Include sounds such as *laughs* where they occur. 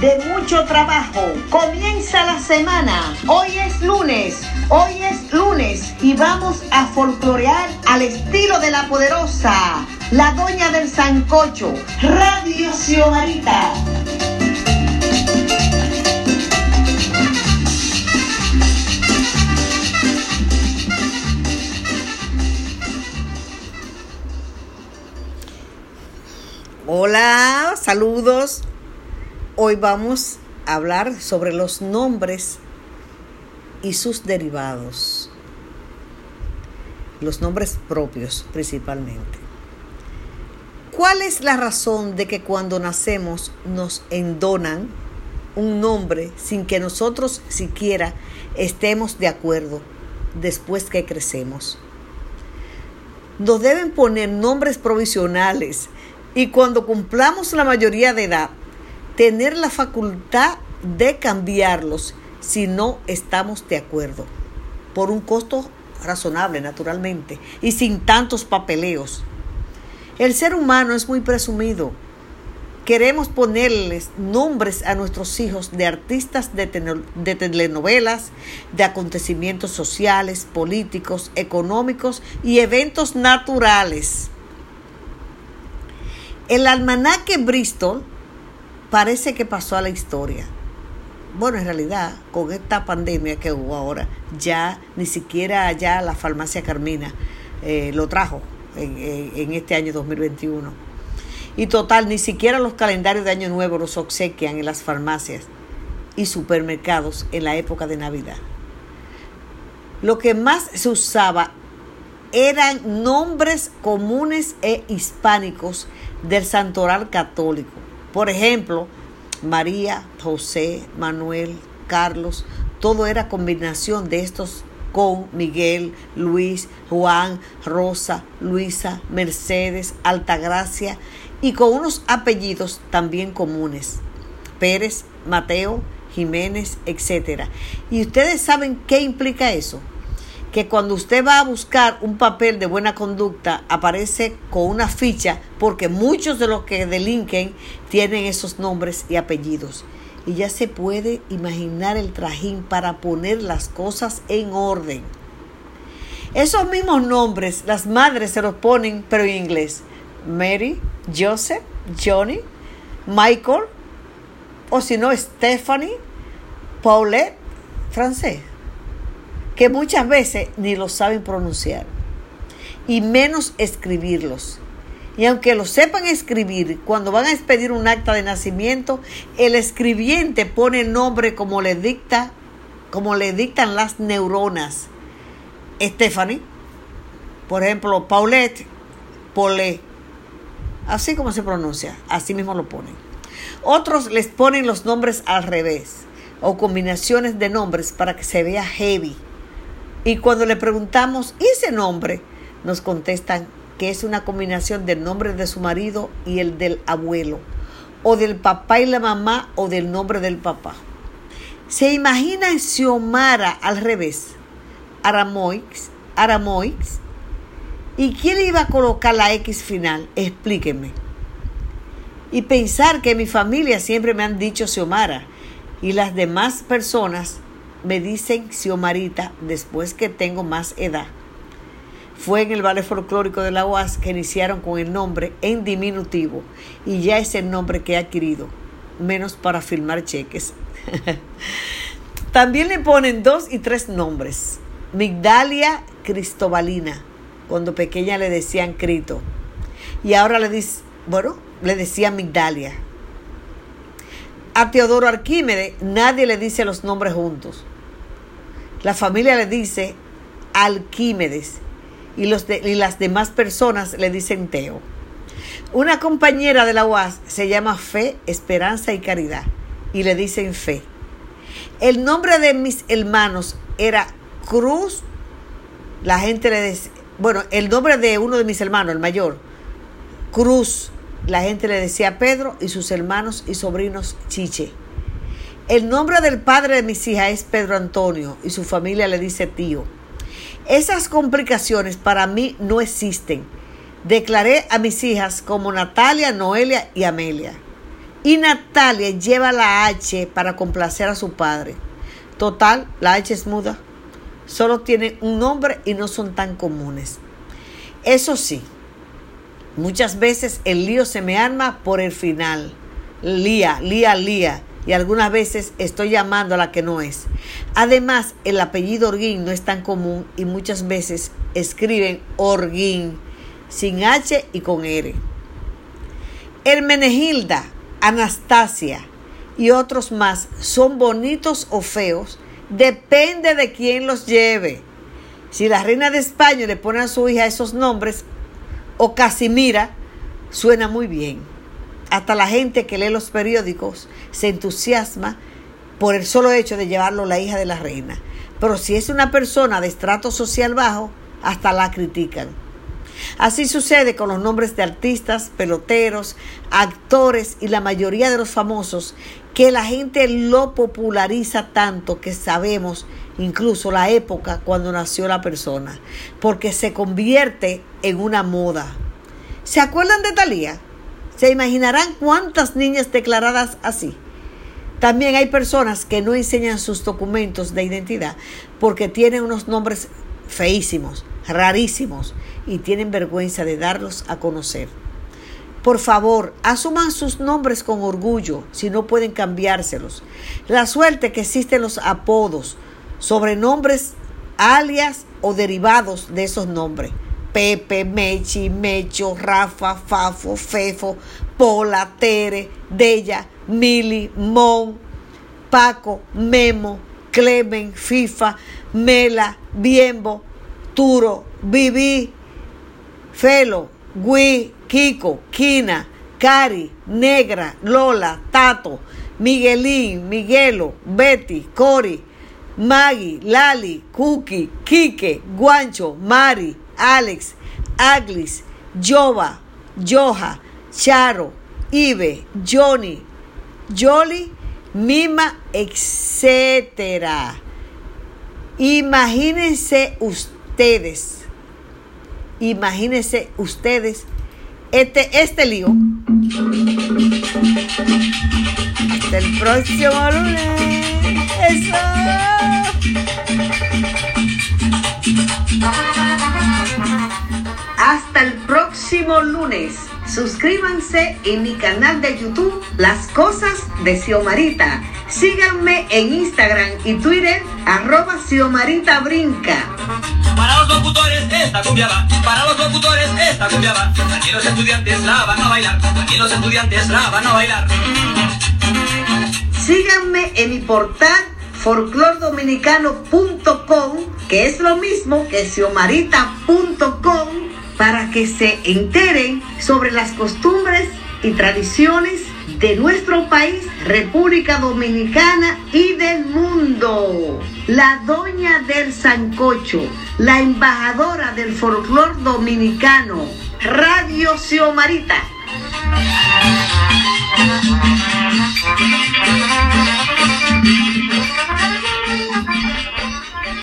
de mucho trabajo. Comienza la semana. Hoy es lunes. Hoy es lunes y vamos a folclorear al estilo de la poderosa, la doña del sancocho, Radio Xiomarita. Hola, saludos. Hoy vamos a hablar sobre los nombres y sus derivados. Los nombres propios principalmente. ¿Cuál es la razón de que cuando nacemos nos endonan un nombre sin que nosotros siquiera estemos de acuerdo después que crecemos? Nos deben poner nombres provisionales y cuando cumplamos la mayoría de edad, tener la facultad de cambiarlos si no estamos de acuerdo, por un costo razonable, naturalmente, y sin tantos papeleos. El ser humano es muy presumido. Queremos ponerles nombres a nuestros hijos de artistas de, telenovelas, de acontecimientos sociales, políticos, económicos y eventos naturales. El almanaque Bristol parece que pasó a la historia. Bueno, en realidad, con esta pandemia que hubo ahora, ya ni siquiera ya la farmacia Carmina eh, lo trajo en, en este año 2021. Y total, ni siquiera los calendarios de Año Nuevo los obsequian en las farmacias y supermercados en la época de Navidad. Lo que más se usaba eran nombres comunes e hispánicos del santoral católico. Por ejemplo, María, José, Manuel, Carlos, todo era combinación de estos con Miguel, Luis, Juan, Rosa, Luisa, Mercedes, Altagracia y con unos apellidos también comunes. Pérez, Mateo, Jiménez, etc. ¿Y ustedes saben qué implica eso? Que cuando usted va a buscar un papel de buena conducta aparece con una ficha porque muchos de los que delinquen tienen esos nombres y apellidos. Y ya se puede imaginar el trajín para poner las cosas en orden. Esos mismos nombres las madres se los ponen pero en inglés. Mary, Joseph, Johnny, Michael o si no Stephanie, Paulette, francés que muchas veces ni lo saben pronunciar, y menos escribirlos. Y aunque lo sepan escribir, cuando van a expedir un acta de nacimiento, el escribiente pone el nombre como le dicta, como le dictan las neuronas. Stephanie, por ejemplo, Paulette, Paulette, así como se pronuncia, así mismo lo ponen. Otros les ponen los nombres al revés o combinaciones de nombres para que se vea heavy y cuando le preguntamos, ¿y ese nombre? Nos contestan que es una combinación del nombre de su marido y el del abuelo, o del papá y la mamá, o del nombre del papá. ¿Se imagina Xiomara al revés? Aramoix, Aramoix. ¿Y quién iba a colocar la X final? Explíqueme. Y pensar que mi familia siempre me han dicho Xiomara y las demás personas me dicen Xiomarita después que tengo más edad. Fue en el ballet folclórico de la UAS que iniciaron con el nombre en diminutivo y ya es el nombre que he adquirido, menos para firmar cheques. *laughs* También le ponen dos y tres nombres. Migdalia Cristobalina, cuando pequeña le decían Crito. Y ahora le dice, bueno, le decía Migdalia. A Teodoro Arquímedes nadie le dice los nombres juntos. La familia le dice Alquímedes y, los y las demás personas le dicen Teo. Una compañera de la UAS se llama Fe, Esperanza y Caridad y le dicen Fe. El nombre de mis hermanos era Cruz. La gente le decía, bueno, el nombre de uno de mis hermanos, el mayor, Cruz. La gente le decía Pedro y sus hermanos y sobrinos Chiche. El nombre del padre de mis hijas es Pedro Antonio y su familia le dice tío. Esas complicaciones para mí no existen. Declaré a mis hijas como Natalia, Noelia y Amelia. Y Natalia lleva la H para complacer a su padre. Total, la H es muda. Solo tiene un nombre y no son tan comunes. Eso sí, muchas veces el lío se me arma por el final. Lía, lía, lía. Y algunas veces estoy llamando a la que no es. Además, el apellido Orguín no es tan común y muchas veces escriben Orguín sin H y con R. Hermenegilda, Anastasia y otros más son bonitos o feos, depende de quién los lleve. Si la reina de España le pone a su hija esos nombres, o Casimira, suena muy bien. Hasta la gente que lee los periódicos se entusiasma por el solo hecho de llevarlo la hija de la reina. Pero si es una persona de estrato social bajo, hasta la critican. Así sucede con los nombres de artistas, peloteros, actores y la mayoría de los famosos, que la gente lo populariza tanto que sabemos incluso la época cuando nació la persona, porque se convierte en una moda. ¿Se acuerdan de Talía? ¿Se imaginarán cuántas niñas declaradas así? También hay personas que no enseñan sus documentos de identidad porque tienen unos nombres feísimos, rarísimos y tienen vergüenza de darlos a conocer. Por favor, asuman sus nombres con orgullo si no pueden cambiárselos. La suerte que existen los apodos, sobrenombres, alias o derivados de esos nombres. Pepe, Mechi, Mecho, Rafa, Fafo, Fefo, Pola, Tere, Della, Mili, Mon, Paco, Memo, Clemen, Fifa, Mela, Biembo, Turo, Vivi, Felo, Gui, Kiko, Kina, Cari, Negra, Lola, Tato, Miguelín, Miguelo, Betty, Cori, Maggie, Lali, Cookie, Kike, Guancho, Mari, Alex, Aglis, Jova, Joja, Charo, Ibe, Johnny, Jolly, Mima, etcétera. Imagínense ustedes, imagínense ustedes este, este lío. Hasta el próximo lunes. Hasta el próximo lunes. Suscríbanse en mi canal de YouTube Las Cosas de Xiomarita. Síganme en Instagram y Twitter arroba Xiomarita Brinca. Para los locutores esta cumbia va, para los locutores esta cumbia va. Aquí los estudiantes la van a bailar, aquí los estudiantes la van a bailar. Síganme en mi portal folclordominicano.com, que es lo mismo que xiomarita.com, para que se enteren sobre las costumbres y tradiciones de nuestro país, República Dominicana y del mundo. La doña del Sancocho, la embajadora del folclor dominicano, Radio Xiomarita. Thank you.